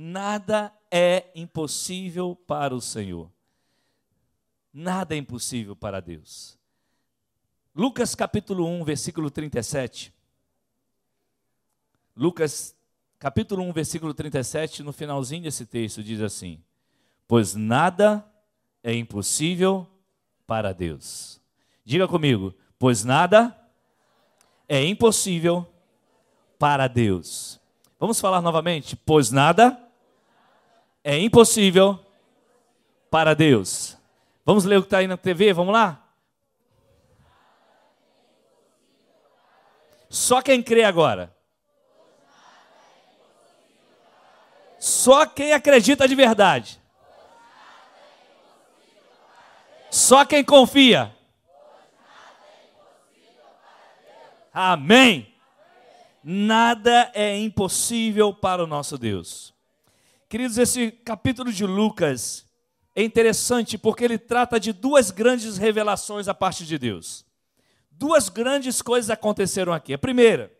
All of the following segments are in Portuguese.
Nada é impossível para o Senhor. Nada é impossível para Deus. Lucas capítulo 1, versículo 37. Lucas capítulo 1, versículo 37, no finalzinho desse texto, diz assim: Pois nada é impossível para Deus. Diga comigo, pois nada é impossível para Deus. Vamos falar novamente? Pois nada é impossível para Deus. Vamos ler o que está aí na TV? Vamos lá? Só quem crê agora. Só quem acredita de verdade. Só quem confia. Amém. Nada é impossível para o nosso Deus. Queridos, esse capítulo de Lucas é interessante porque ele trata de duas grandes revelações a parte de Deus. Duas grandes coisas aconteceram aqui. A primeira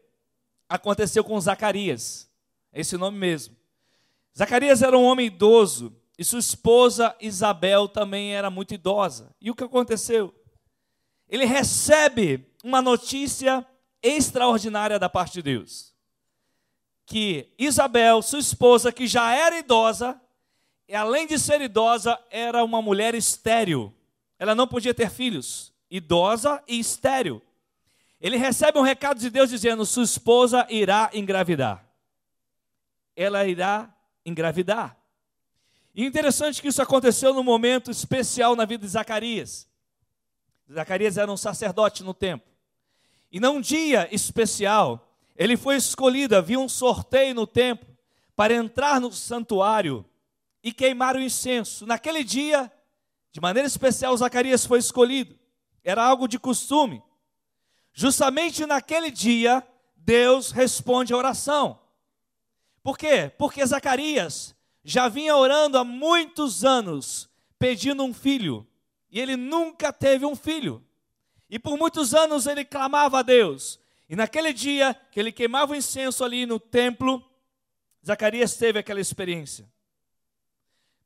aconteceu com Zacarias, esse nome mesmo. Zacarias era um homem idoso e sua esposa Isabel também era muito idosa. E o que aconteceu? Ele recebe uma notícia extraordinária da parte de Deus. Que Isabel, sua esposa, que já era idosa, e além de ser idosa, era uma mulher estéril. Ela não podia ter filhos, idosa e estéril. Ele recebe um recado de Deus dizendo: sua esposa irá engravidar. Ela irá engravidar. E interessante que isso aconteceu num momento especial na vida de Zacarias. Zacarias era um sacerdote no templo. E num dia especial, ele foi escolhido, havia um sorteio no templo para entrar no santuário e queimar o incenso. Naquele dia, de maneira especial, Zacarias foi escolhido. Era algo de costume. Justamente naquele dia, Deus responde a oração. Por quê? Porque Zacarias já vinha orando há muitos anos, pedindo um filho, e ele nunca teve um filho. E por muitos anos ele clamava a Deus. E naquele dia que ele queimava o incenso ali no templo, Zacarias teve aquela experiência.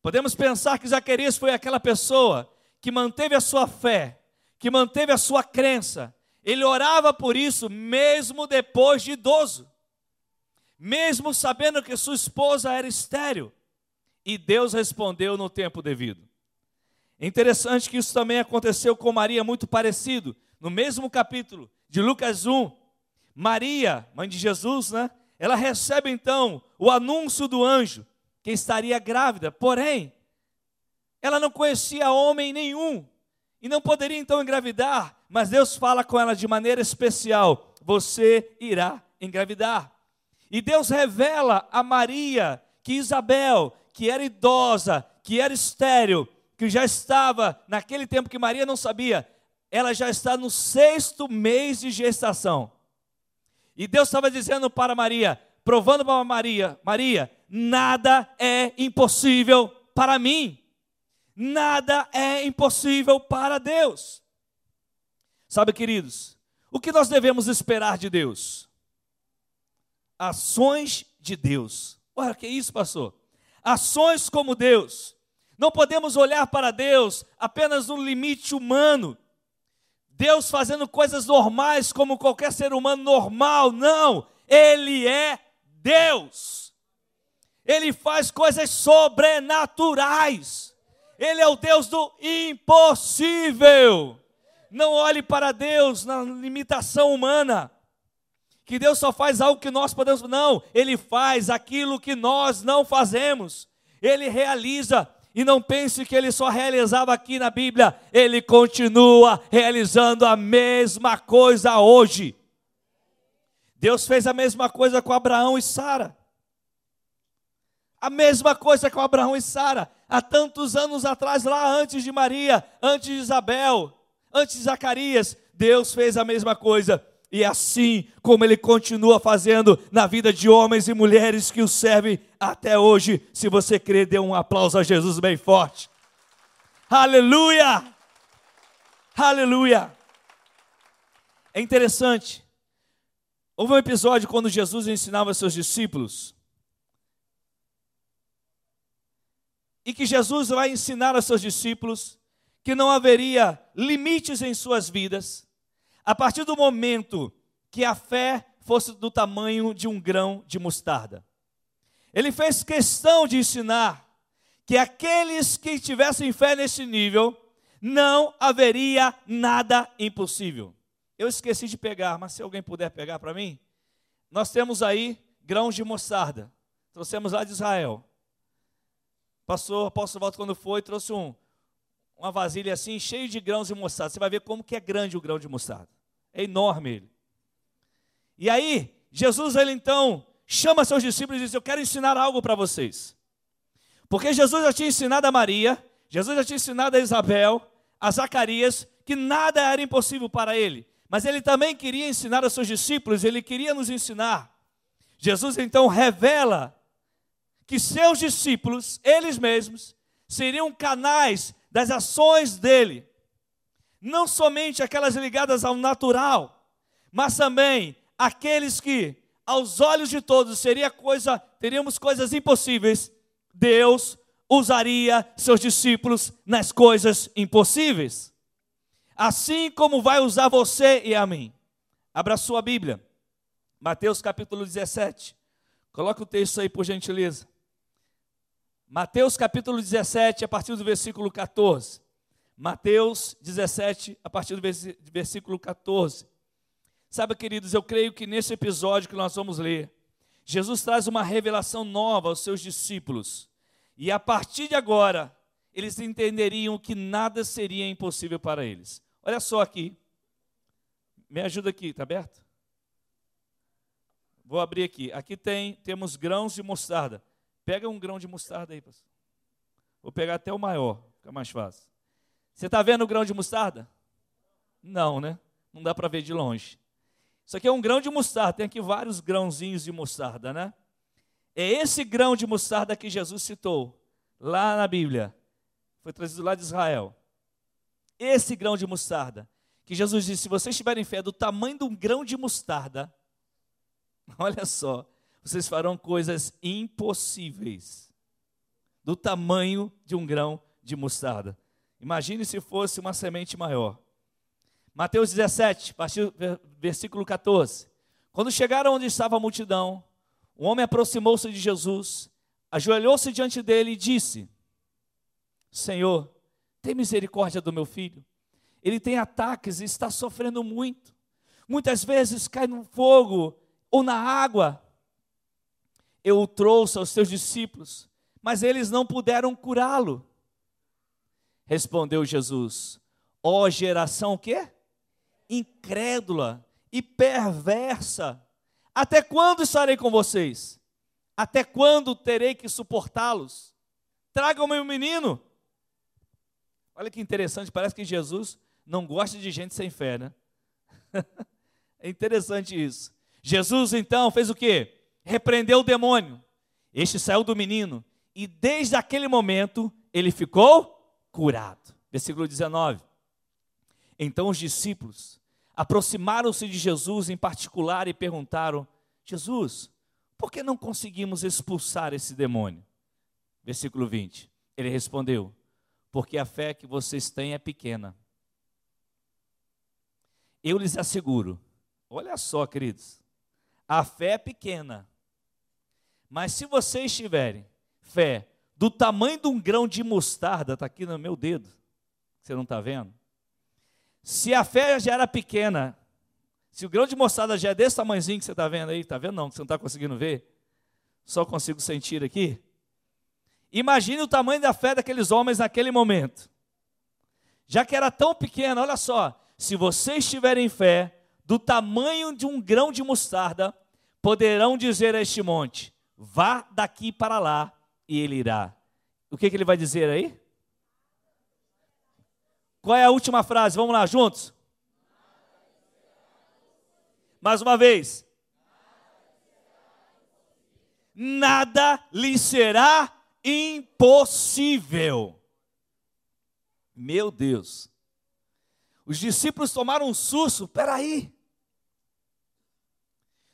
Podemos pensar que Zacarias foi aquela pessoa que manteve a sua fé, que manteve a sua crença. Ele orava por isso mesmo depois de idoso, mesmo sabendo que sua esposa era estéril. E Deus respondeu no tempo devido. É interessante que isso também aconteceu com Maria, muito parecido. No mesmo capítulo de Lucas 1, Maria, mãe de Jesus, né? Ela recebe então o anúncio do anjo que estaria grávida, porém, ela não conhecia homem nenhum e não poderia então engravidar, mas Deus fala com ela de maneira especial: você irá engravidar. E Deus revela a Maria que Isabel, que era idosa, que era estéril, que já estava, naquele tempo que Maria não sabia, ela já está no sexto mês de gestação. E Deus estava dizendo para Maria, provando para Maria: Maria, nada é impossível para mim. Nada é impossível para Deus. Sabe, queridos, o que nós devemos esperar de Deus? Ações de Deus. Olha, que isso, pastor? Ações como Deus. Não podemos olhar para Deus apenas no limite humano. Deus fazendo coisas normais como qualquer ser humano normal. Não, Ele é Deus. Ele faz coisas sobrenaturais. Ele é o Deus do impossível. Não olhe para Deus na limitação humana. Que Deus só faz algo que nós podemos. Não, Ele faz aquilo que nós não fazemos. Ele realiza e não pense que ele só realizava aqui na Bíblia, ele continua realizando a mesma coisa hoje. Deus fez a mesma coisa com Abraão e Sara. A mesma coisa com Abraão e Sara, há tantos anos atrás, lá antes de Maria, antes de Isabel, antes de Zacarias, Deus fez a mesma coisa. E é assim como ele continua fazendo na vida de homens e mulheres que o servem até hoje. Se você crê, dê um aplauso a Jesus bem forte. Aleluia! Aleluia! É interessante. Houve um episódio quando Jesus ensinava seus discípulos e que Jesus vai ensinar aos seus discípulos que não haveria limites em suas vidas, a partir do momento que a fé fosse do tamanho de um grão de mostarda. Ele fez questão de ensinar que aqueles que tivessem fé nesse nível, não haveria nada impossível. Eu esqueci de pegar, mas se alguém puder pegar para mim, nós temos aí grãos de mostarda. Trouxemos lá de Israel. Passou, apóstolo Walter, quando foi, trouxe um, uma vasilha assim, cheio de grãos de mostarda. Você vai ver como que é grande o grão de mostarda. É enorme ele. E aí, Jesus, ele então chama seus discípulos e diz: Eu quero ensinar algo para vocês. Porque Jesus já tinha ensinado a Maria, Jesus já tinha ensinado a Isabel, a Zacarias, que nada era impossível para ele. Mas ele também queria ensinar aos seus discípulos, ele queria nos ensinar. Jesus então revela que seus discípulos, eles mesmos, seriam canais das ações dele. Não somente aquelas ligadas ao natural, mas também aqueles que, aos olhos de todos, seria coisa, teríamos coisas impossíveis, Deus usaria seus discípulos nas coisas impossíveis. Assim como vai usar você e a mim. Abra sua Bíblia. Mateus capítulo 17. Coloca o texto aí por gentileza. Mateus capítulo 17, a partir do versículo 14. Mateus 17, a partir do versículo 14. Sabe, queridos, eu creio que nesse episódio que nós vamos ler, Jesus traz uma revelação nova aos seus discípulos. E a partir de agora, eles entenderiam que nada seria impossível para eles. Olha só aqui. Me ajuda aqui, está aberto? Vou abrir aqui. Aqui tem, temos grãos de mostarda. Pega um grão de mostarda aí, pastor. Vou pegar até o maior, fica mais fácil. Você está vendo o grão de mostarda? Não, né? Não dá para ver de longe. Isso aqui é um grão de mostarda, tem aqui vários grãozinhos de mostarda, né? É esse grão de mostarda que Jesus citou lá na Bíblia. Foi trazido lá de Israel. Esse grão de mostarda, que Jesus disse: se vocês tiverem fé do tamanho de um grão de mostarda, olha só, vocês farão coisas impossíveis, do tamanho de um grão de mostarda. Imagine se fosse uma semente maior. Mateus 17, versículo 14. Quando chegaram onde estava a multidão, o homem aproximou-se de Jesus, ajoelhou-se diante dele e disse: Senhor, tem misericórdia do meu filho. Ele tem ataques e está sofrendo muito. Muitas vezes cai no fogo ou na água. Eu o trouxe aos teus discípulos, mas eles não puderam curá-lo. Respondeu Jesus: Ó oh, geração que incrédula e perversa. Até quando estarei com vocês? Até quando terei que suportá-los? Tragam meu menino. Olha que interessante, parece que Jesus não gosta de gente sem fé, né? é interessante isso. Jesus então fez o quê? Repreendeu o demônio. Este saiu do menino e desde aquele momento ele ficou curado. Versículo 19. Então os discípulos aproximaram-se de Jesus em particular e perguntaram: Jesus, por que não conseguimos expulsar esse demônio? Versículo 20. Ele respondeu: Porque a fé que vocês têm é pequena. Eu lhes asseguro, olha só, queridos, a fé é pequena, mas se vocês tiverem fé do tamanho de um grão de mostarda, está aqui no meu dedo, você não está vendo? Se a fé já era pequena, se o grão de mostarda já é desse tamanhozinho que você está vendo aí, está vendo não, que você não está conseguindo ver, só consigo sentir aqui. Imagine o tamanho da fé daqueles homens naquele momento. Já que era tão pequena, olha só, se vocês tiverem fé do tamanho de um grão de mostarda, poderão dizer a este monte: vá daqui para lá, e ele irá. O que, que ele vai dizer aí? Qual é a última frase? Vamos lá, juntos. Mais uma vez. Nada lhe será impossível. Meu Deus. Os discípulos tomaram um susto. Peraí.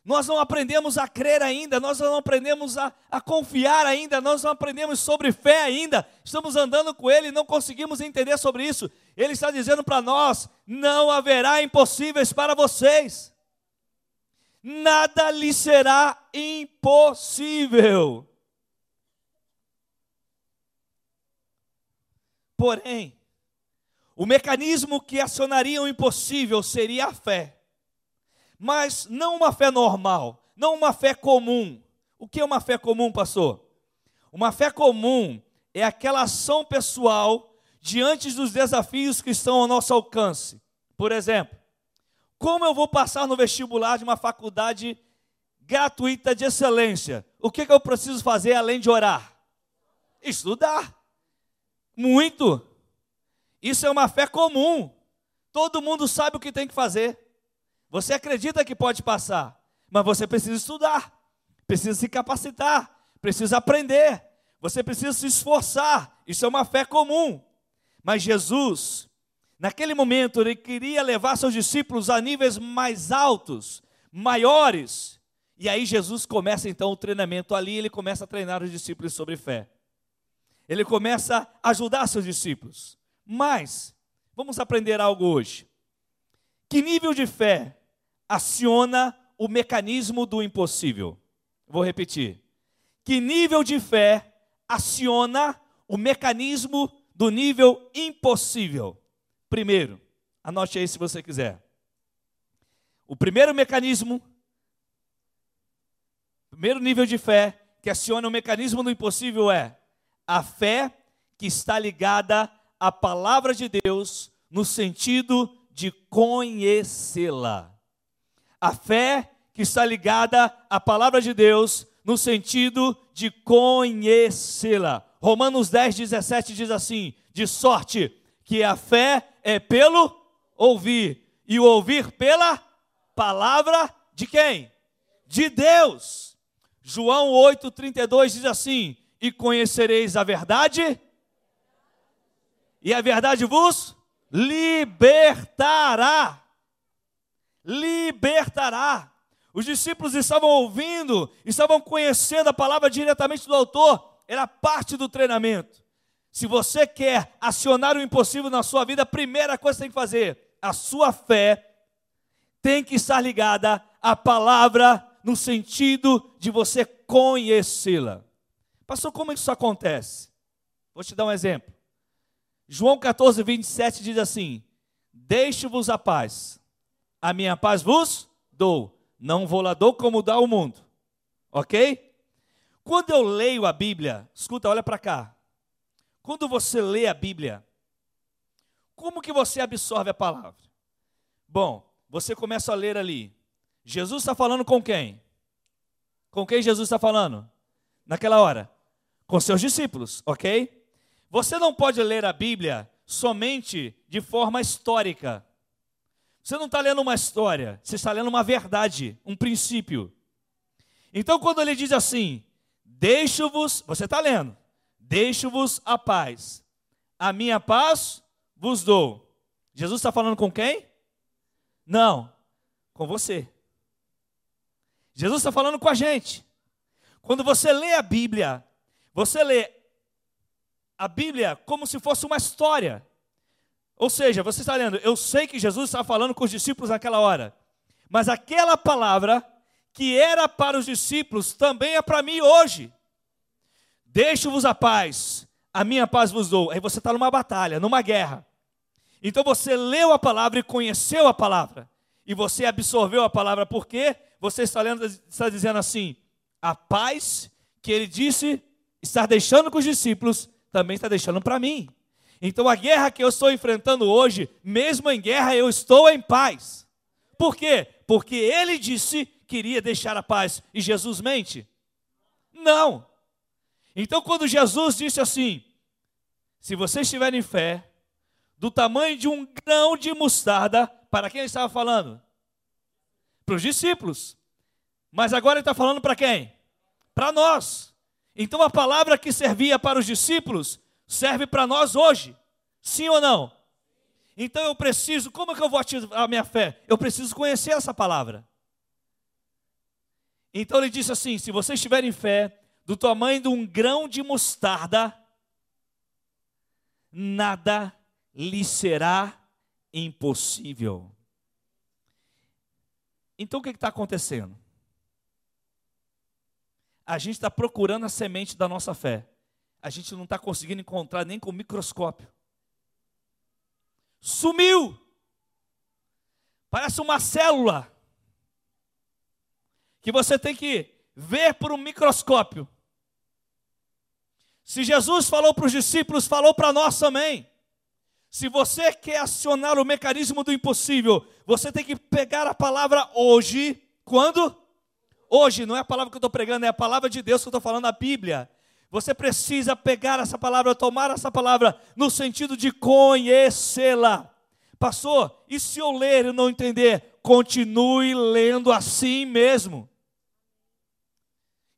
Nós não aprendemos a crer ainda, nós não aprendemos a, a confiar ainda, nós não aprendemos sobre fé ainda, estamos andando com Ele e não conseguimos entender sobre isso. Ele está dizendo para nós: não haverá impossíveis para vocês, nada lhe será impossível. Porém, o mecanismo que acionaria o impossível seria a fé. Mas não uma fé normal, não uma fé comum. O que é uma fé comum, pastor? Uma fé comum é aquela ação pessoal diante dos desafios que estão ao nosso alcance. Por exemplo, como eu vou passar no vestibular de uma faculdade gratuita de excelência? O que, que eu preciso fazer além de orar? Estudar. Muito. Isso é uma fé comum. Todo mundo sabe o que tem que fazer. Você acredita que pode passar, mas você precisa estudar, precisa se capacitar, precisa aprender, você precisa se esforçar. Isso é uma fé comum. Mas Jesus, naquele momento, ele queria levar seus discípulos a níveis mais altos, maiores. E aí Jesus começa então o treinamento ali, ele começa a treinar os discípulos sobre fé. Ele começa a ajudar seus discípulos. Mas, vamos aprender algo hoje. Que nível de fé aciona o mecanismo do impossível? Vou repetir. Que nível de fé aciona o mecanismo do nível impossível? Primeiro, anote aí se você quiser. O primeiro mecanismo, primeiro nível de fé que aciona o mecanismo do impossível é a fé que está ligada a palavra de Deus no sentido de conhecê-la. A fé que está ligada à palavra de Deus no sentido de conhecê-la. Romanos 10, 17 diz assim: de sorte que a fé é pelo ouvir, e o ouvir pela palavra de quem? De Deus. João 8, 32 diz assim: E conhecereis a verdade, e a verdade vos libertará. Libertará. Os discípulos estavam ouvindo, estavam conhecendo a palavra diretamente do autor, era parte do treinamento. Se você quer acionar o impossível na sua vida, a primeira coisa que tem que fazer, a sua fé tem que estar ligada à palavra no sentido de você conhecê-la. Pastor, como isso acontece? Vou te dar um exemplo. João 14, 27 diz assim: Deixe-vos a paz, a minha paz vos dou, não vou lá dou como dá o mundo, ok? Quando eu leio a Bíblia, escuta, olha para cá. Quando você lê a Bíblia, como que você absorve a palavra? Bom, você começa a ler ali. Jesus está falando com quem? Com quem Jesus está falando? Naquela hora? Com seus discípulos, ok? Você não pode ler a Bíblia somente de forma histórica. Você não está lendo uma história, você está lendo uma verdade, um princípio. Então, quando ele diz assim: Deixo-vos, você está lendo, deixo-vos a paz, a minha paz vos dou. Jesus está falando com quem? Não, com você. Jesus está falando com a gente. Quando você lê a Bíblia, você lê a Bíblia como se fosse uma história. Ou seja, você está lendo, eu sei que Jesus estava falando com os discípulos naquela hora, mas aquela palavra que era para os discípulos também é para mim hoje. Deixo-vos a paz, a minha paz vos dou. Aí você está numa batalha, numa guerra. Então você leu a palavra e conheceu a palavra. E você absorveu a palavra, porque você está lendo, está dizendo assim: a paz que ele disse estar deixando com os discípulos também está deixando para mim. Então a guerra que eu estou enfrentando hoje, mesmo em guerra, eu estou em paz. Por quê? Porque ele disse que iria deixar a paz. E Jesus mente? Não. Então quando Jesus disse assim: se vocês estiverem fé, do tamanho de um grão de mostarda, para quem ele estava falando? Para os discípulos. Mas agora ele está falando para quem? Para nós. Então a palavra que servia para os discípulos serve para nós hoje. Sim ou não? Então eu preciso, como é que eu vou ativar a minha fé? Eu preciso conhecer essa palavra. Então ele disse assim: se vocês tiverem fé do tamanho de um grão de mostarda, nada lhe será impossível. Então o que está acontecendo? A gente está procurando a semente da nossa fé. A gente não está conseguindo encontrar nem com microscópio. Sumiu! Parece uma célula que você tem que ver por um microscópio. Se Jesus falou para os discípulos, falou para nós também. Se você quer acionar o mecanismo do impossível, você tem que pegar a palavra hoje. Quando? Hoje, não é a palavra que eu estou pregando, é a palavra de Deus que eu estou falando, a Bíblia. Você precisa pegar essa palavra, tomar essa palavra no sentido de conhecê-la. Pastor, e se eu ler e não entender? Continue lendo assim mesmo.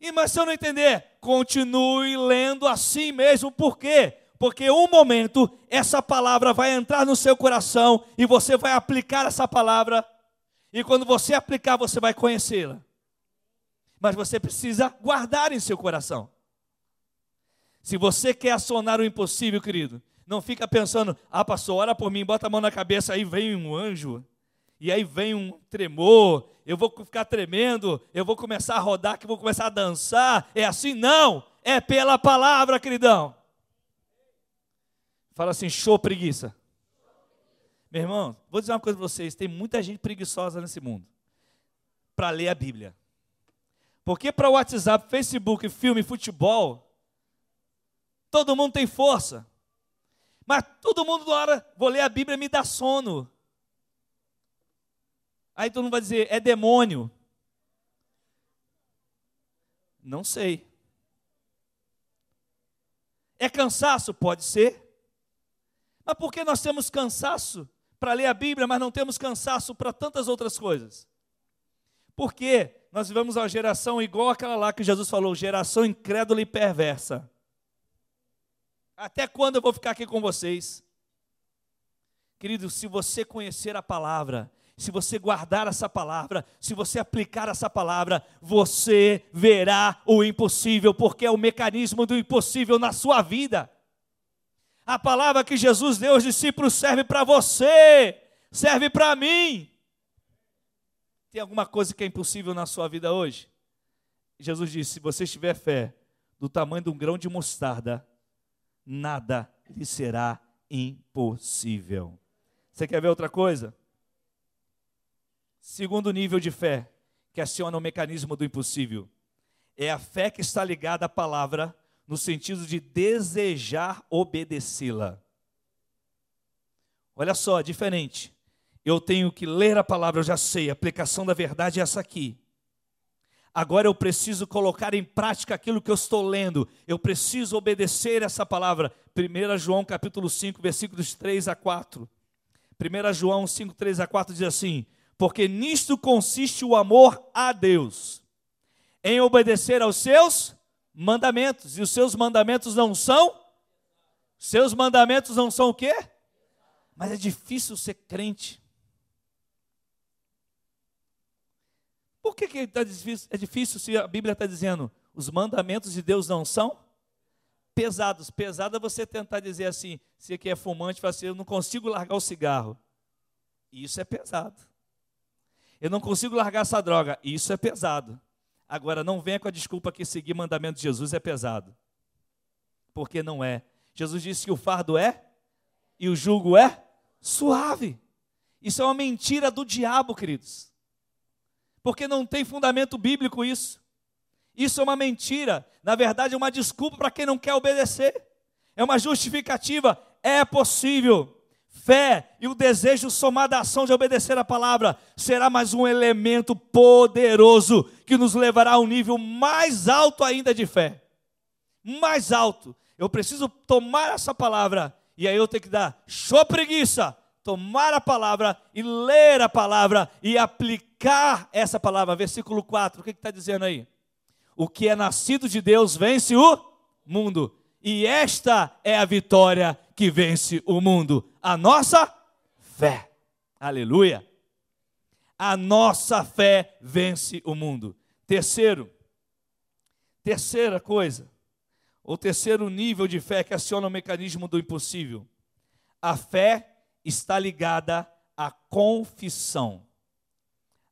E mas se eu não entender, continue lendo assim mesmo. Por quê? Porque um momento essa palavra vai entrar no seu coração e você vai aplicar essa palavra. E quando você aplicar, você vai conhecê-la. Mas você precisa guardar em seu coração. Se você quer acionar o impossível, querido, não fica pensando, ah, pastor, ora por mim, bota a mão na cabeça, aí vem um anjo, e aí vem um tremor, eu vou ficar tremendo, eu vou começar a rodar, que vou começar a dançar. É assim? Não, é pela palavra, queridão. Fala assim, show preguiça. Meu irmão, vou dizer uma coisa para vocês: tem muita gente preguiçosa nesse mundo para ler a Bíblia. Porque para WhatsApp, Facebook, filme, futebol, todo mundo tem força. Mas todo mundo, na hora, vou ler a Bíblia, me dá sono. Aí todo mundo vai dizer, é demônio. Não sei. É cansaço? Pode ser. Mas por que nós temos cansaço para ler a Bíblia, mas não temos cansaço para tantas outras coisas? Porque nós vivemos uma geração igual aquela lá que Jesus falou, geração incrédula e perversa. Até quando eu vou ficar aqui com vocês? Querido, se você conhecer a palavra, se você guardar essa palavra, se você aplicar essa palavra, você verá o impossível, porque é o mecanismo do impossível na sua vida. A palavra que Jesus deu aos discípulos serve para você, serve para mim. Tem alguma coisa que é impossível na sua vida hoje? Jesus disse: se você tiver fé do tamanho de um grão de mostarda, nada lhe será impossível. Você quer ver outra coisa? Segundo nível de fé, que aciona o mecanismo do impossível, é a fé que está ligada à palavra, no sentido de desejar obedecê-la. Olha só, diferente. Eu tenho que ler a palavra, eu já sei, a aplicação da verdade é essa aqui. Agora eu preciso colocar em prática aquilo que eu estou lendo. Eu preciso obedecer essa palavra. 1 João capítulo 5, versículos 3 a 4. 1 João 5, 3 a 4 diz assim: Porque nisto consiste o amor a Deus, em obedecer aos seus mandamentos. E os seus mandamentos não são? Seus mandamentos não são o quê? Mas é difícil ser crente. Por que, que tá difícil, é difícil se a Bíblia está dizendo os mandamentos de Deus não são pesados? Pesado é você tentar dizer assim, se aqui é fumante, fala assim, eu não consigo largar o cigarro. Isso é pesado. Eu não consigo largar essa droga. Isso é pesado. Agora, não venha com a desculpa que seguir mandamento de Jesus é pesado. Porque não é. Jesus disse que o fardo é e o jugo é suave. Isso é uma mentira do diabo, queridos porque não tem fundamento bíblico isso. Isso é uma mentira, na verdade é uma desculpa para quem não quer obedecer, é uma justificativa, é possível. Fé e o desejo somado à ação de obedecer a palavra será mais um elemento poderoso que nos levará a um nível mais alto ainda de fé. Mais alto. Eu preciso tomar essa palavra e aí eu tenho que dar show preguiça, tomar a palavra e ler a palavra e aplicar essa palavra. Versículo 4, o que está dizendo aí? O que é nascido de Deus vence o mundo, e esta é a vitória que vence o mundo, a nossa fé. Aleluia! A nossa fé vence o mundo. Terceiro, terceira coisa, ou terceiro nível de fé que aciona o mecanismo do impossível. A fé está ligada à confissão.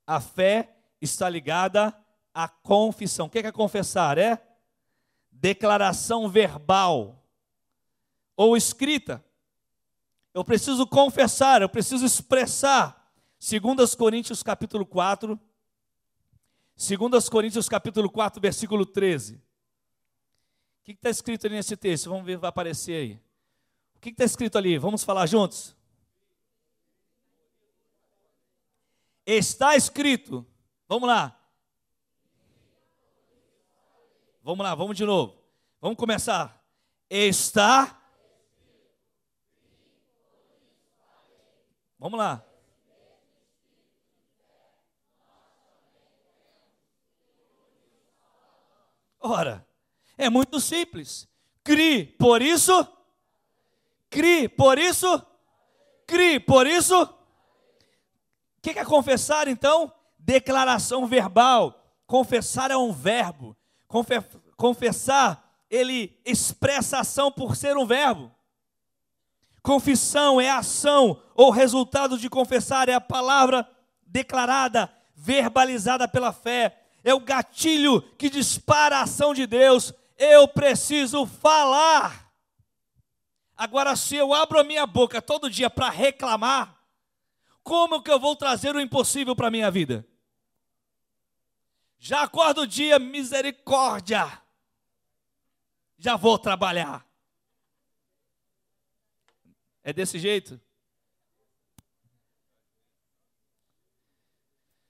A fé está ligada à confissão. O que é confessar? É declaração verbal ou escrita. Eu preciso confessar, eu preciso expressar. 2 Coríntios capítulo 4, 2 Coríntios capítulo 4, versículo 13. O que está escrito ali nesse texto? Vamos ver, vai aparecer aí. O que está escrito ali? Vamos falar juntos? Está escrito. Vamos lá. Vamos lá, vamos de novo. Vamos começar. Está. Vamos lá. Ora, é muito simples. Crie, por isso. Crie, por isso. Crie, por isso. Que é confessar então? Declaração verbal. Confessar é um verbo. Confessar, ele expressa ação por ser um verbo. Confissão é ação ou resultado de confessar, é a palavra declarada, verbalizada pela fé. É o gatilho que dispara a ação de Deus. Eu preciso falar. Agora, se eu abro a minha boca todo dia para reclamar, como que eu vou trazer o impossível para a minha vida? Já acordo o dia, misericórdia. Já vou trabalhar. É desse jeito?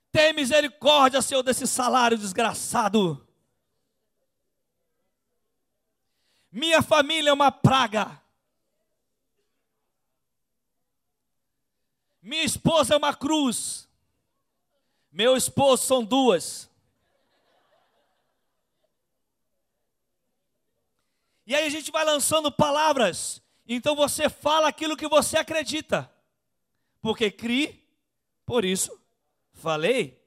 Tem misericórdia, Senhor, desse salário desgraçado. Minha família é uma praga. Minha esposa é uma cruz. Meu esposo são duas. E aí a gente vai lançando palavras. Então você fala aquilo que você acredita. Porque crie, por isso falei.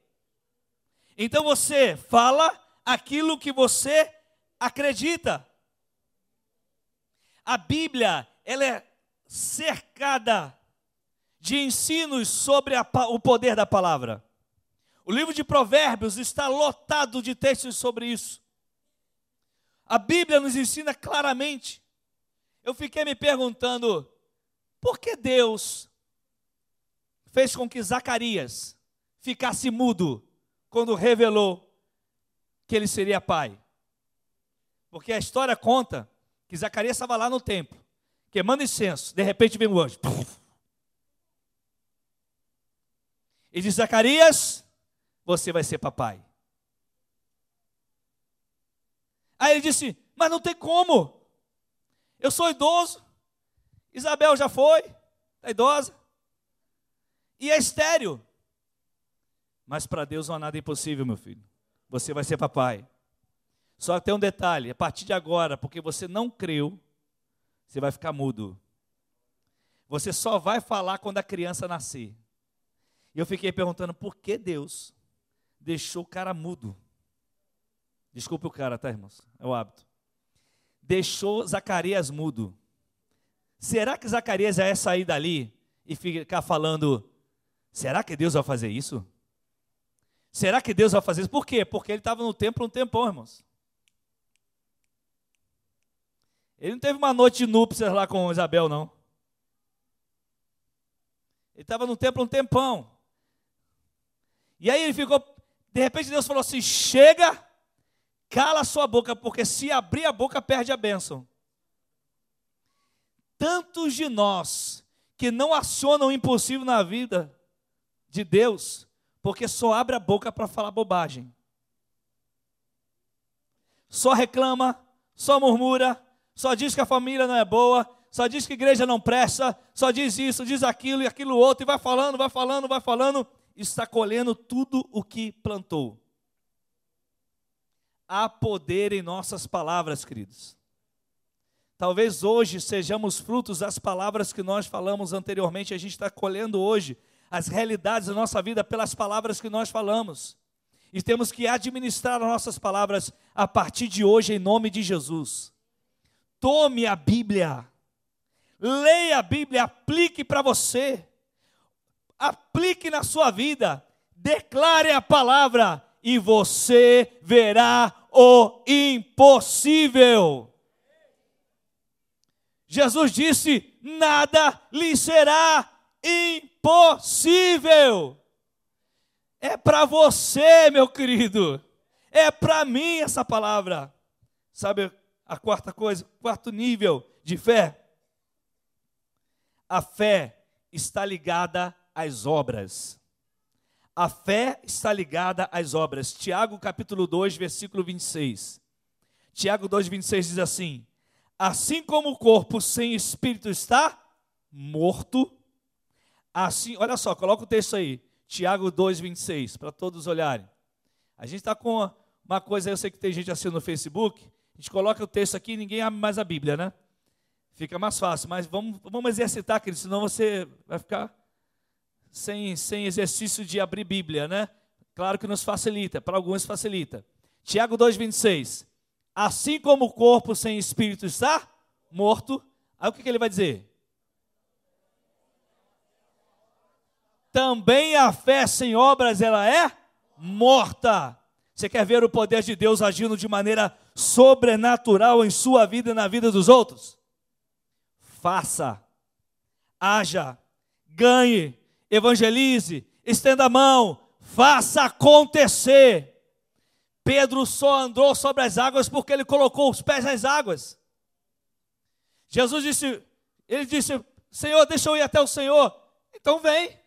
Então você fala aquilo que você acredita. A Bíblia, ela é cercada de ensinos sobre a, o poder da palavra. O livro de Provérbios está lotado de textos sobre isso. A Bíblia nos ensina claramente. Eu fiquei me perguntando, por que Deus fez com que Zacarias ficasse mudo quando revelou que ele seria pai? Porque a história conta que Zacarias estava lá no templo, queimando incenso, de repente vem um anjo. E diz: Zacarias, você vai ser papai. Aí ele disse: Mas não tem como. Eu sou idoso. Isabel já foi, está idosa. E é estéreo. Mas para Deus não há nada impossível, meu filho. Você vai ser papai. Só tem um detalhe: a partir de agora, porque você não creu, você vai ficar mudo. Você só vai falar quando a criança nascer. E eu fiquei perguntando por que Deus deixou o cara mudo. Desculpe o cara, tá, irmãos? É o hábito. Deixou Zacarias mudo. Será que Zacarias já ia sair dali e ficar falando: será que Deus vai fazer isso? Será que Deus vai fazer isso? Por quê? Porque ele estava no templo um tempão, irmãos. Ele não teve uma noite de núpcias lá com Isabel, não. Ele estava no templo um tempão. E aí ele ficou, de repente Deus falou assim: chega Cala a sua boca, porque se abrir a boca, perde a bênção. Tantos de nós que não acionam o impossível na vida de Deus, porque só abre a boca para falar bobagem. Só reclama, só murmura, só diz que a família não é boa, só diz que a igreja não presta, só diz isso, diz aquilo e aquilo outro, e vai falando, vai falando, vai falando, está colhendo tudo o que plantou há poder em nossas palavras, queridos. Talvez hoje sejamos frutos das palavras que nós falamos anteriormente, a gente está colhendo hoje as realidades da nossa vida pelas palavras que nós falamos. e temos que administrar as nossas palavras a partir de hoje, em nome de Jesus. Tome a Bíblia, leia a Bíblia, aplique para você, aplique na sua vida, declare a palavra e você verá o impossível. Jesus disse: nada lhe será impossível. É para você, meu querido. É para mim essa palavra. Sabe a quarta coisa, quarto nível de fé? A fé está ligada às obras. A fé está ligada às obras. Tiago capítulo 2, versículo 26. Tiago 2, 26 diz assim: Assim como o corpo sem espírito está morto, assim, olha só, coloca o texto aí. Tiago 2,26, para todos olharem. A gente está com uma coisa, eu sei que tem gente assim no Facebook, a gente coloca o texto aqui e ninguém abre mais a Bíblia, né? Fica mais fácil, mas vamos, vamos exercitar, querido, senão você vai ficar sem, sem exercício de abrir Bíblia, né? Claro que nos facilita, para alguns facilita. Tiago 2,26. Assim como o corpo sem espírito está morto, aí o que, que ele vai dizer? também a fé sem obras ela é morta. Você quer ver o poder de Deus agindo de maneira sobrenatural em sua vida e na vida dos outros? Faça, haja, ganhe, evangelize, estenda a mão, faça acontecer. Pedro só andou sobre as águas porque ele colocou os pés nas águas. Jesus disse, ele disse: Senhor, deixa eu ir até o Senhor. Então vem.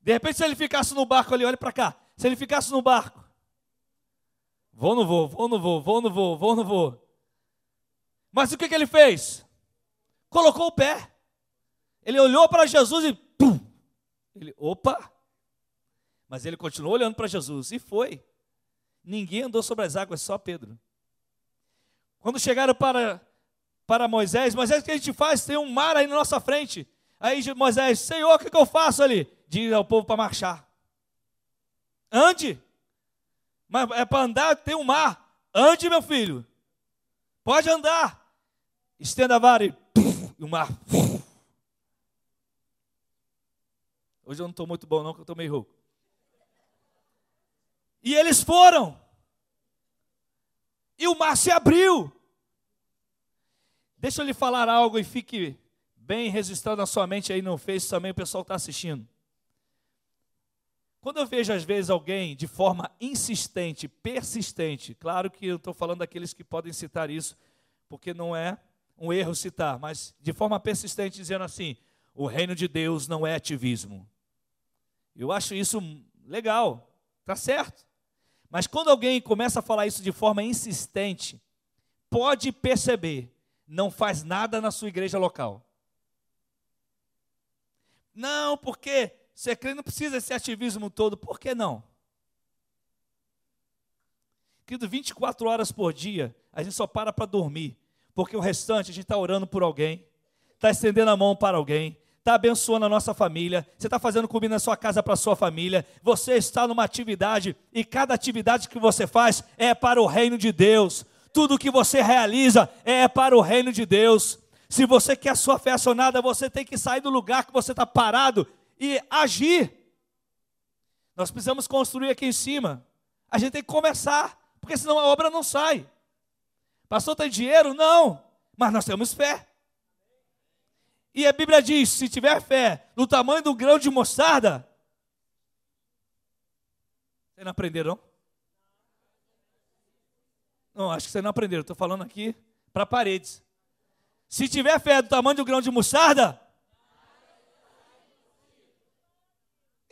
De repente, se ele ficasse no barco ali, olha para cá. Se ele ficasse no barco, vou, não vou, vou, não vou, vou, não vou, vou, não vou. Mas o que, que ele fez? Colocou o pé. Ele olhou para Jesus e pum! Ele, opa! Mas ele continuou olhando para Jesus e foi. Ninguém andou sobre as águas, só Pedro. Quando chegaram para, para Moisés, Moisés, o que a gente faz? Tem um mar aí na nossa frente. Aí Moisés, Senhor, o que, eu faço ali? diz ao povo para marchar. Ande. Mas é para andar, tem um mar. Ande, meu filho. Pode andar. Estenda a vara e, e o mar. Puf. Hoje eu não estou muito bom, não, que eu estou meio rouco. E eles foram. E o mar se abriu. Deixa eu lhe falar algo e fique bem registrado na sua mente aí no Face também, o pessoal está assistindo. Quando eu vejo, às vezes, alguém de forma insistente, persistente, claro que eu estou falando daqueles que podem citar isso, porque não é um erro citar, mas de forma persistente, dizendo assim: o reino de Deus não é ativismo. Eu acho isso legal, tá certo. Mas quando alguém começa a falar isso de forma insistente, pode perceber, não faz nada na sua igreja local. Não, porque ser crente não precisa desse ativismo todo, por que não? Querido, 24 horas por dia, a gente só para para dormir, porque o restante a gente está orando por alguém, está estendendo a mão para alguém, está abençoando a nossa família, você está fazendo comida na sua casa para a sua família, você está numa atividade e cada atividade que você faz é para o reino de Deus, tudo que você realiza é para o reino de Deus. Se você quer a sua fé acionada, você tem que sair do lugar que você está parado e agir. Nós precisamos construir aqui em cima. A gente tem que começar, porque senão a obra não sai. Pastor, tem dinheiro? Não, mas nós temos fé. E a Bíblia diz: se tiver fé no tamanho do grão de mostarda, vocês não aprenderam? Não, acho que vocês não aprenderam. Estou falando aqui para paredes. Se tiver fé do tamanho do grão de mostarda,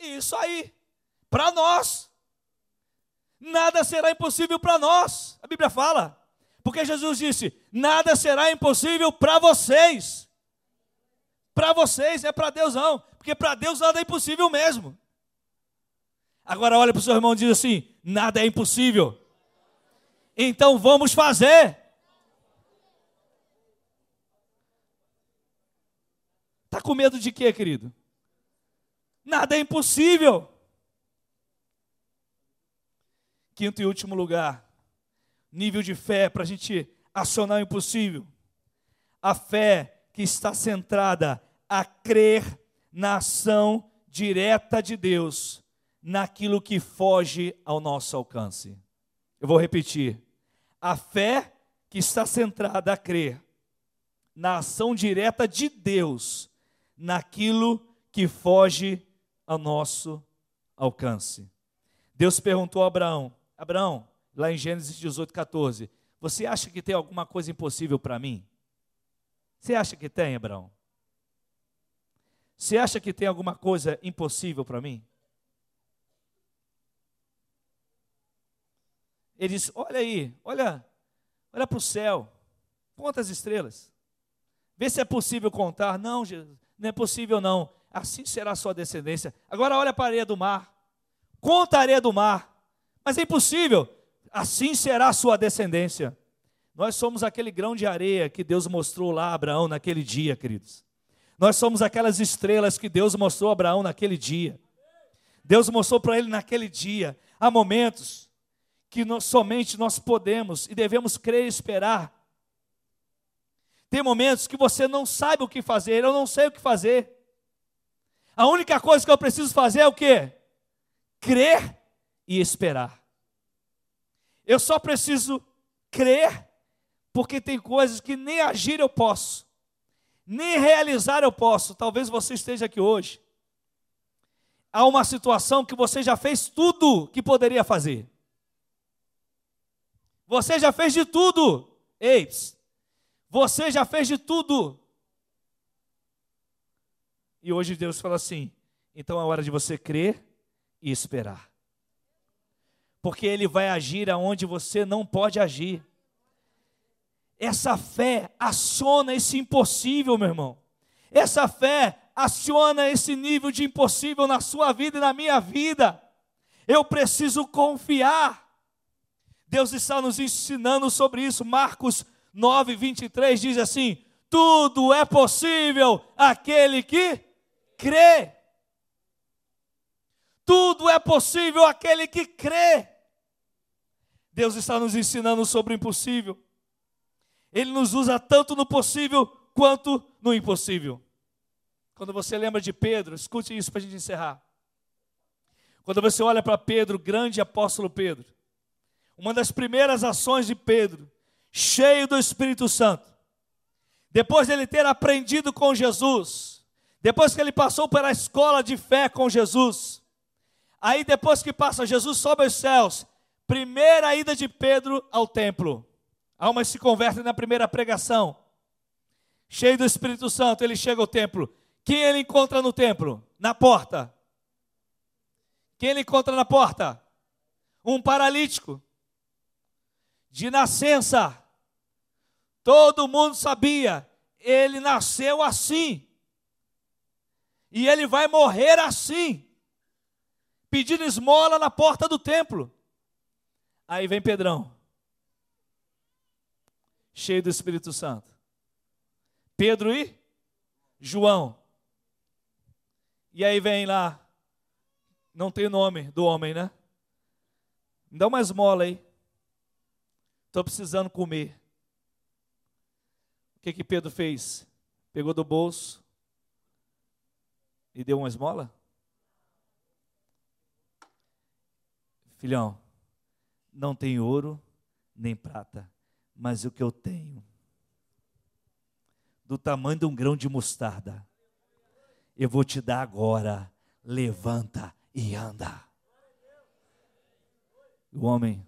Isso aí. Para nós. Nada será impossível para nós. A Bíblia fala. Porque Jesus disse: nada será impossível para vocês. Para vocês, é para Deus não. Porque para Deus nada é impossível mesmo. Agora olha para o seu irmão e diz assim: nada é impossível. Então vamos fazer. Está com medo de quê, querido? Nada é impossível. Quinto e último lugar, nível de fé para a gente acionar o impossível. A fé que está centrada a crer na ação direta de Deus, naquilo que foge ao nosso alcance. Eu vou repetir. A fé que está centrada a crer na ação direta de Deus, naquilo que foge ao nosso alcance. Deus perguntou a Abraão: Abraão, lá em Gênesis 18, 14, você acha que tem alguma coisa impossível para mim? Você acha que tem, Abraão? Você acha que tem alguma coisa impossível para mim? Ele diz: Olha aí, olha, olha para o céu, conta as estrelas, vê se é possível contar. Não, Jesus, não é possível não. Assim será a sua descendência. Agora olha para a areia do mar, conta a areia do mar, mas é impossível. Assim será a sua descendência. Nós somos aquele grão de areia que Deus mostrou lá a Abraão naquele dia, queridos. Nós somos aquelas estrelas que Deus mostrou a Abraão naquele dia. Deus mostrou para ele naquele dia. Há momentos que nós, somente nós podemos e devemos crer e esperar. Tem momentos que você não sabe o que fazer, eu não sei o que fazer. A única coisa que eu preciso fazer é o quê? Crer e esperar. Eu só preciso crer, porque tem coisas que nem agir eu posso, nem realizar eu posso. Talvez você esteja aqui hoje. Há uma situação que você já fez tudo que poderia fazer. Você já fez de tudo. Eis, você já fez de tudo. E hoje Deus fala assim: então é hora de você crer e esperar. Porque Ele vai agir aonde você não pode agir. Essa fé aciona esse impossível, meu irmão. Essa fé aciona esse nível de impossível na sua vida e na minha vida. Eu preciso confiar. Deus está nos ensinando sobre isso. Marcos 9, 23 diz assim: Tudo é possível aquele que crê. Tudo é possível aquele que crê. Deus está nos ensinando sobre o impossível. Ele nos usa tanto no possível quanto no impossível. Quando você lembra de Pedro, escute isso para a gente encerrar. Quando você olha para Pedro, grande apóstolo Pedro, uma das primeiras ações de Pedro cheio do Espírito Santo. Depois de ele ter aprendido com Jesus, depois que ele passou pela escola de fé com Jesus, aí depois que passa, Jesus sobe aos céus, primeira ida de Pedro ao templo. Almas se convertem na primeira pregação. Cheio do Espírito Santo, ele chega ao templo. Quem ele encontra no templo? Na porta. Quem ele encontra na porta? Um paralítico. De nascença. Todo mundo sabia, ele nasceu assim. E ele vai morrer assim, pedindo esmola na porta do templo. Aí vem Pedrão, cheio do Espírito Santo. Pedro e João. E aí vem lá, não tem nome do homem, né? Me dá uma esmola aí. Estou precisando comer. O que, que Pedro fez? Pegou do bolso e deu uma esmola? Filhão, não tem ouro nem prata, mas o que eu tenho, do tamanho de um grão de mostarda, eu vou te dar agora. Levanta e anda. O homem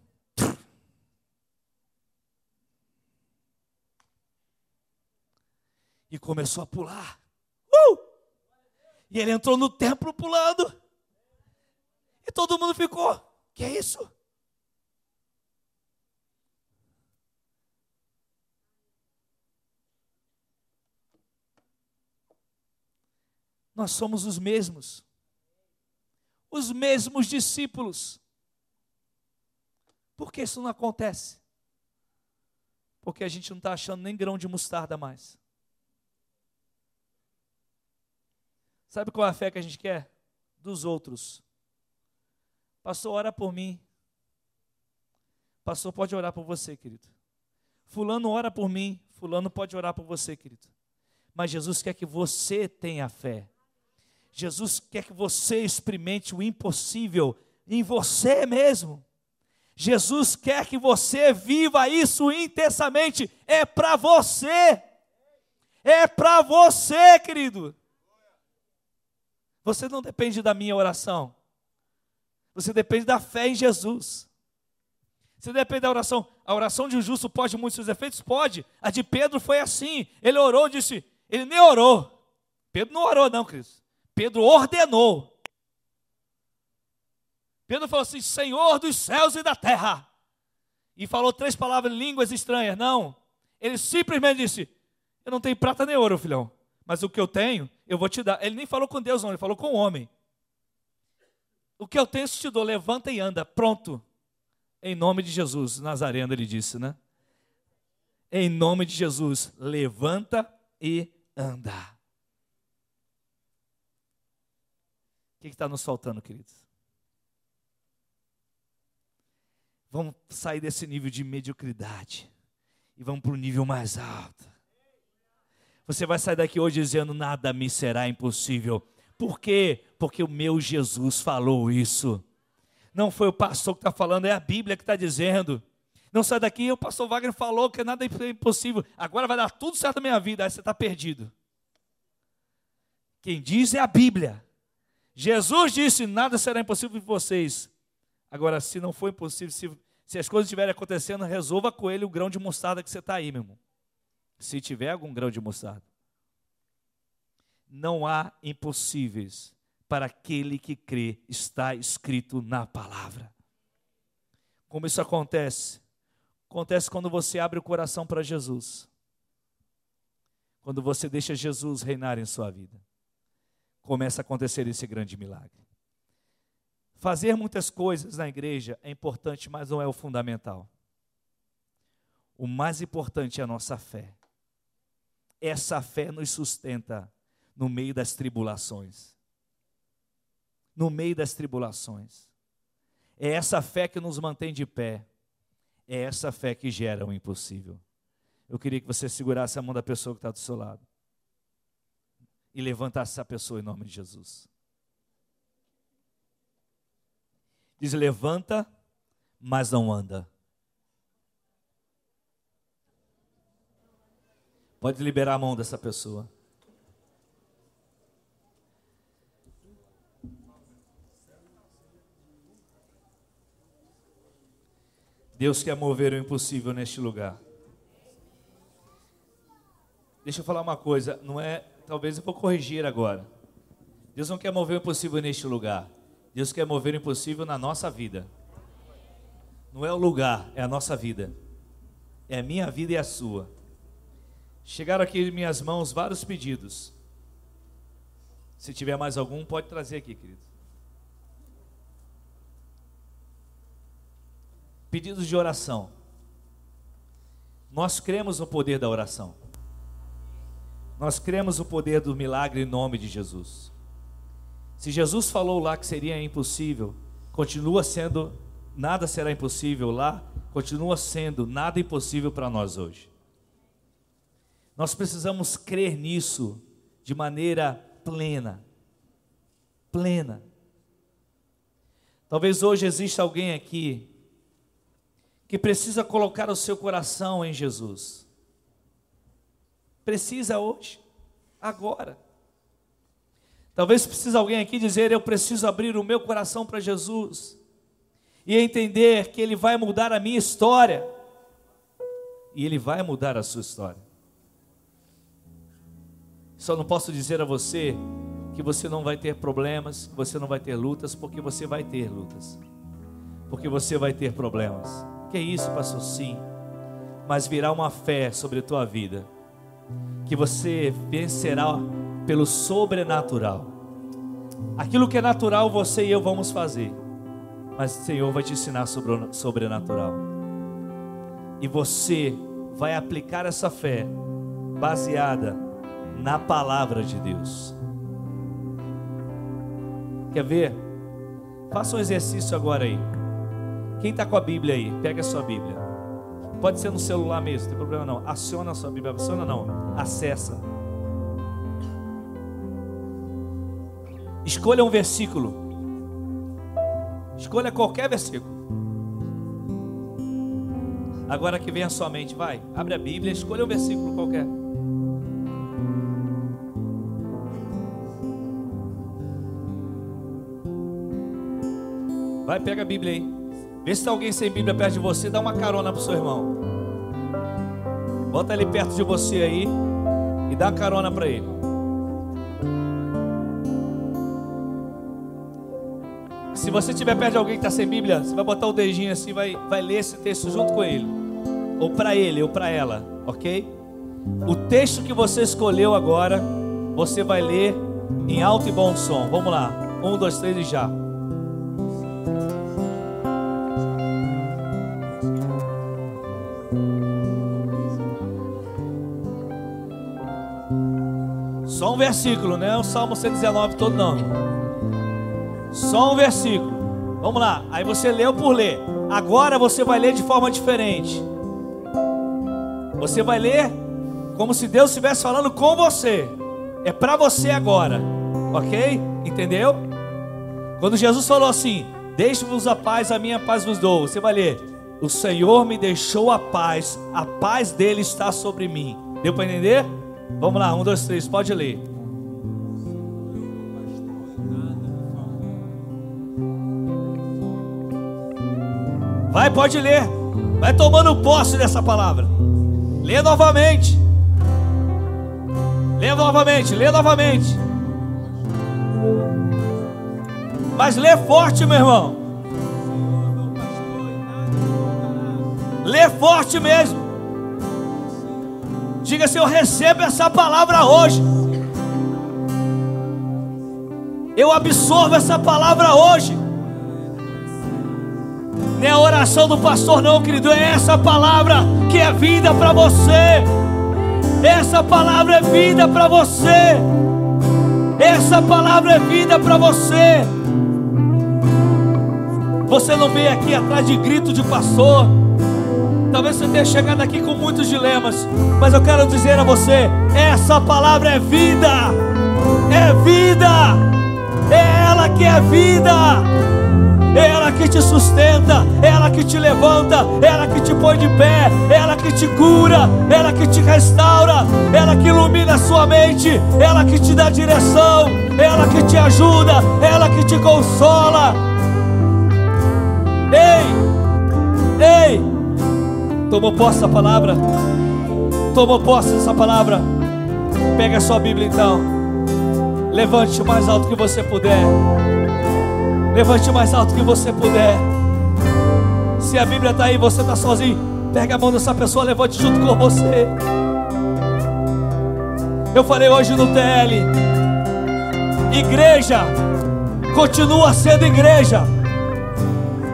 e começou a pular. Uh! E ele entrou no templo pulando. E todo mundo ficou: Que é isso? Nós somos os mesmos. Os mesmos discípulos. Por que isso não acontece? Porque a gente não está achando nem grão de mostarda mais. Sabe qual é a fé que a gente quer? Dos outros. Pastor, ora por mim. Pastor pode orar por você, querido. Fulano ora por mim, fulano pode orar por você, querido. Mas Jesus quer que você tenha fé. Jesus quer que você experimente o impossível em você mesmo. Jesus quer que você viva isso intensamente. É para você. É para você, querido. Você não depende da minha oração. Você depende da fé em Jesus. Você depende da oração. A oração de um justo pode muitos seus efeitos? Pode. A de Pedro foi assim. Ele orou, disse. Ele nem orou. Pedro não orou, não, Cristo. Pedro ordenou. Pedro falou assim: Senhor dos céus e da terra. E falou três palavras em línguas estranhas. Não. Ele simplesmente disse: Eu não tenho prata nem ouro, filhão. Mas o que eu tenho, eu vou te dar. Ele nem falou com Deus, não. Ele falou com o homem. O que eu tenho, eu te dou. Levanta e anda. Pronto. Em nome de Jesus. Nazareno, ele disse, né? Em nome de Jesus. Levanta e anda. O que está nos faltando, queridos? Vamos sair desse nível de mediocridade e vamos para o nível mais alto. Você vai sair daqui hoje dizendo: nada me será impossível. Por quê? Porque o meu Jesus falou isso. Não foi o pastor que está falando, é a Bíblia que está dizendo. Não sai daqui, o pastor Wagner falou que nada é impossível. Agora vai dar tudo certo na minha vida. Aí você está perdido. Quem diz é a Bíblia. Jesus disse: Nada será impossível para vocês. Agora, se não for impossível, se, se as coisas estiverem acontecendo, resolva com ele o grão de mostarda que você está aí, meu irmão. Se tiver algum grão de mostarda. Não há impossíveis para aquele que crê, está escrito na palavra. Como isso acontece? Acontece quando você abre o coração para Jesus. Quando você deixa Jesus reinar em sua vida começa a acontecer esse grande milagre. Fazer muitas coisas na igreja é importante, mas não é o fundamental. O mais importante é a nossa fé. Essa fé nos sustenta no meio das tribulações. No meio das tribulações. É essa fé que nos mantém de pé. É essa fé que gera o impossível. Eu queria que você segurasse a mão da pessoa que está do seu lado e levantasse essa pessoa em nome de Jesus. Diz: levanta, mas não anda. Pode liberar a mão dessa pessoa. Deus quer mover o impossível neste lugar. Deixa eu falar uma coisa, não é talvez eu vou corrigir agora. Deus não quer mover o impossível neste lugar. Deus quer mover o impossível na nossa vida. Não é o lugar, é a nossa vida. É a minha vida e a sua. Chegaram aqui em minhas mãos vários pedidos. Se tiver mais algum, pode trazer aqui, querido. Pedidos de oração. Nós cremos no poder da oração. Nós cremos o poder do milagre em nome de Jesus. Se Jesus falou lá que seria impossível, continua sendo, nada será impossível lá, continua sendo nada impossível para nós hoje. Nós precisamos crer nisso de maneira plena. Plena. Talvez hoje exista alguém aqui que precisa colocar o seu coração em Jesus. Precisa hoje, agora. Talvez precise alguém aqui dizer: Eu preciso abrir o meu coração para Jesus e entender que Ele vai mudar a minha história e Ele vai mudar a sua história. Só não posso dizer a você que você não vai ter problemas, que você não vai ter lutas, porque você vai ter lutas, porque você vai ter problemas. Que é isso, pastor? Sim, mas virá uma fé sobre a tua vida que você vencerá pelo sobrenatural. Aquilo que é natural, você e eu vamos fazer, mas o Senhor vai te ensinar sobre o sobrenatural. E você vai aplicar essa fé baseada na palavra de Deus. Quer ver? Faça um exercício agora aí. Quem está com a Bíblia aí? Pega a sua Bíblia. Pode ser no celular mesmo, não tem problema não. Aciona a sua Bíblia. Aciona não. Acessa. Escolha um versículo. Escolha qualquer versículo. Agora que vem a sua mente, vai, abre a Bíblia, escolha um versículo qualquer. Vai, pega a Bíblia aí. Vê se tem alguém sem Bíblia perto de você, dá uma carona pro seu irmão. Bota ele perto de você aí e dá uma carona para ele. Se você estiver perto de alguém que está sem Bíblia, você vai botar o dedinho assim, vai, vai ler esse texto junto com ele, ou para ele, ou para ela, ok? O texto que você escolheu agora, você vai ler em alto e bom som. Vamos lá, um, dois, três e já. Versículo, né? O Salmo 119 todo não. Só um versículo. Vamos lá. Aí você leu por ler. Agora você vai ler de forma diferente. Você vai ler como se Deus estivesse falando com você. É para você agora. OK? Entendeu? Quando Jesus falou assim: "Deixe-vos a paz, a minha paz vos dou". Você vai ler: "O Senhor me deixou a paz, a paz dele está sobre mim". Deu para entender? Vamos lá, um, dois, três, pode ler. Vai, pode ler. Vai tomando posse dessa palavra. Lê novamente. Lê novamente, lê novamente. Mas lê forte, meu irmão. Lê forte mesmo. Diga assim: Eu recebo essa palavra hoje. Eu absorvo essa palavra hoje. Não é a oração do pastor, não, querido. É essa palavra que é vida para você. Essa palavra é vida para você. Essa palavra é vida para você. Você não veio aqui atrás de grito de pastor. Talvez você tenha chegado aqui com muitos dilemas, mas eu quero dizer a você: essa palavra é vida, é vida, é ela que é vida, é ela que te sustenta, ela que te levanta, ela que te põe de pé, ela que te cura, ela que te restaura, ela que ilumina a sua mente, ela que te dá direção, ela que te ajuda, ela que te consola. Ei, ei. Tomou posse dessa palavra? Tomou posse dessa palavra? Pega a sua Bíblia então. Levante o mais alto que você puder. Levante mais alto que você puder. Se a Bíblia está aí, você está sozinho. Pega a mão dessa pessoa, levante junto com você. Eu falei hoje no TL. Igreja continua sendo igreja.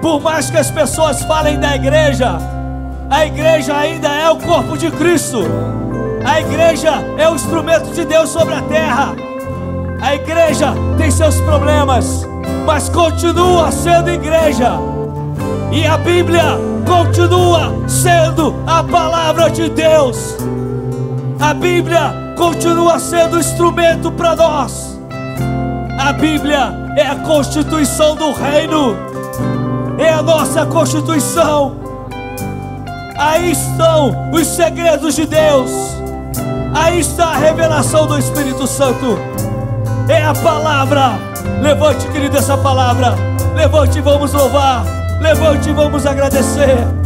Por mais que as pessoas falem da igreja, a igreja ainda é o corpo de Cristo. A igreja é o instrumento de Deus sobre a terra. A igreja tem seus problemas, mas continua sendo igreja. E a Bíblia continua sendo a palavra de Deus. A Bíblia continua sendo instrumento para nós. A Bíblia é a constituição do reino, é a nossa constituição. Aí estão os segredos de Deus. Aí está a revelação do Espírito Santo. É a palavra. Levante, querido, essa palavra. Levante e vamos louvar. Levante e vamos agradecer.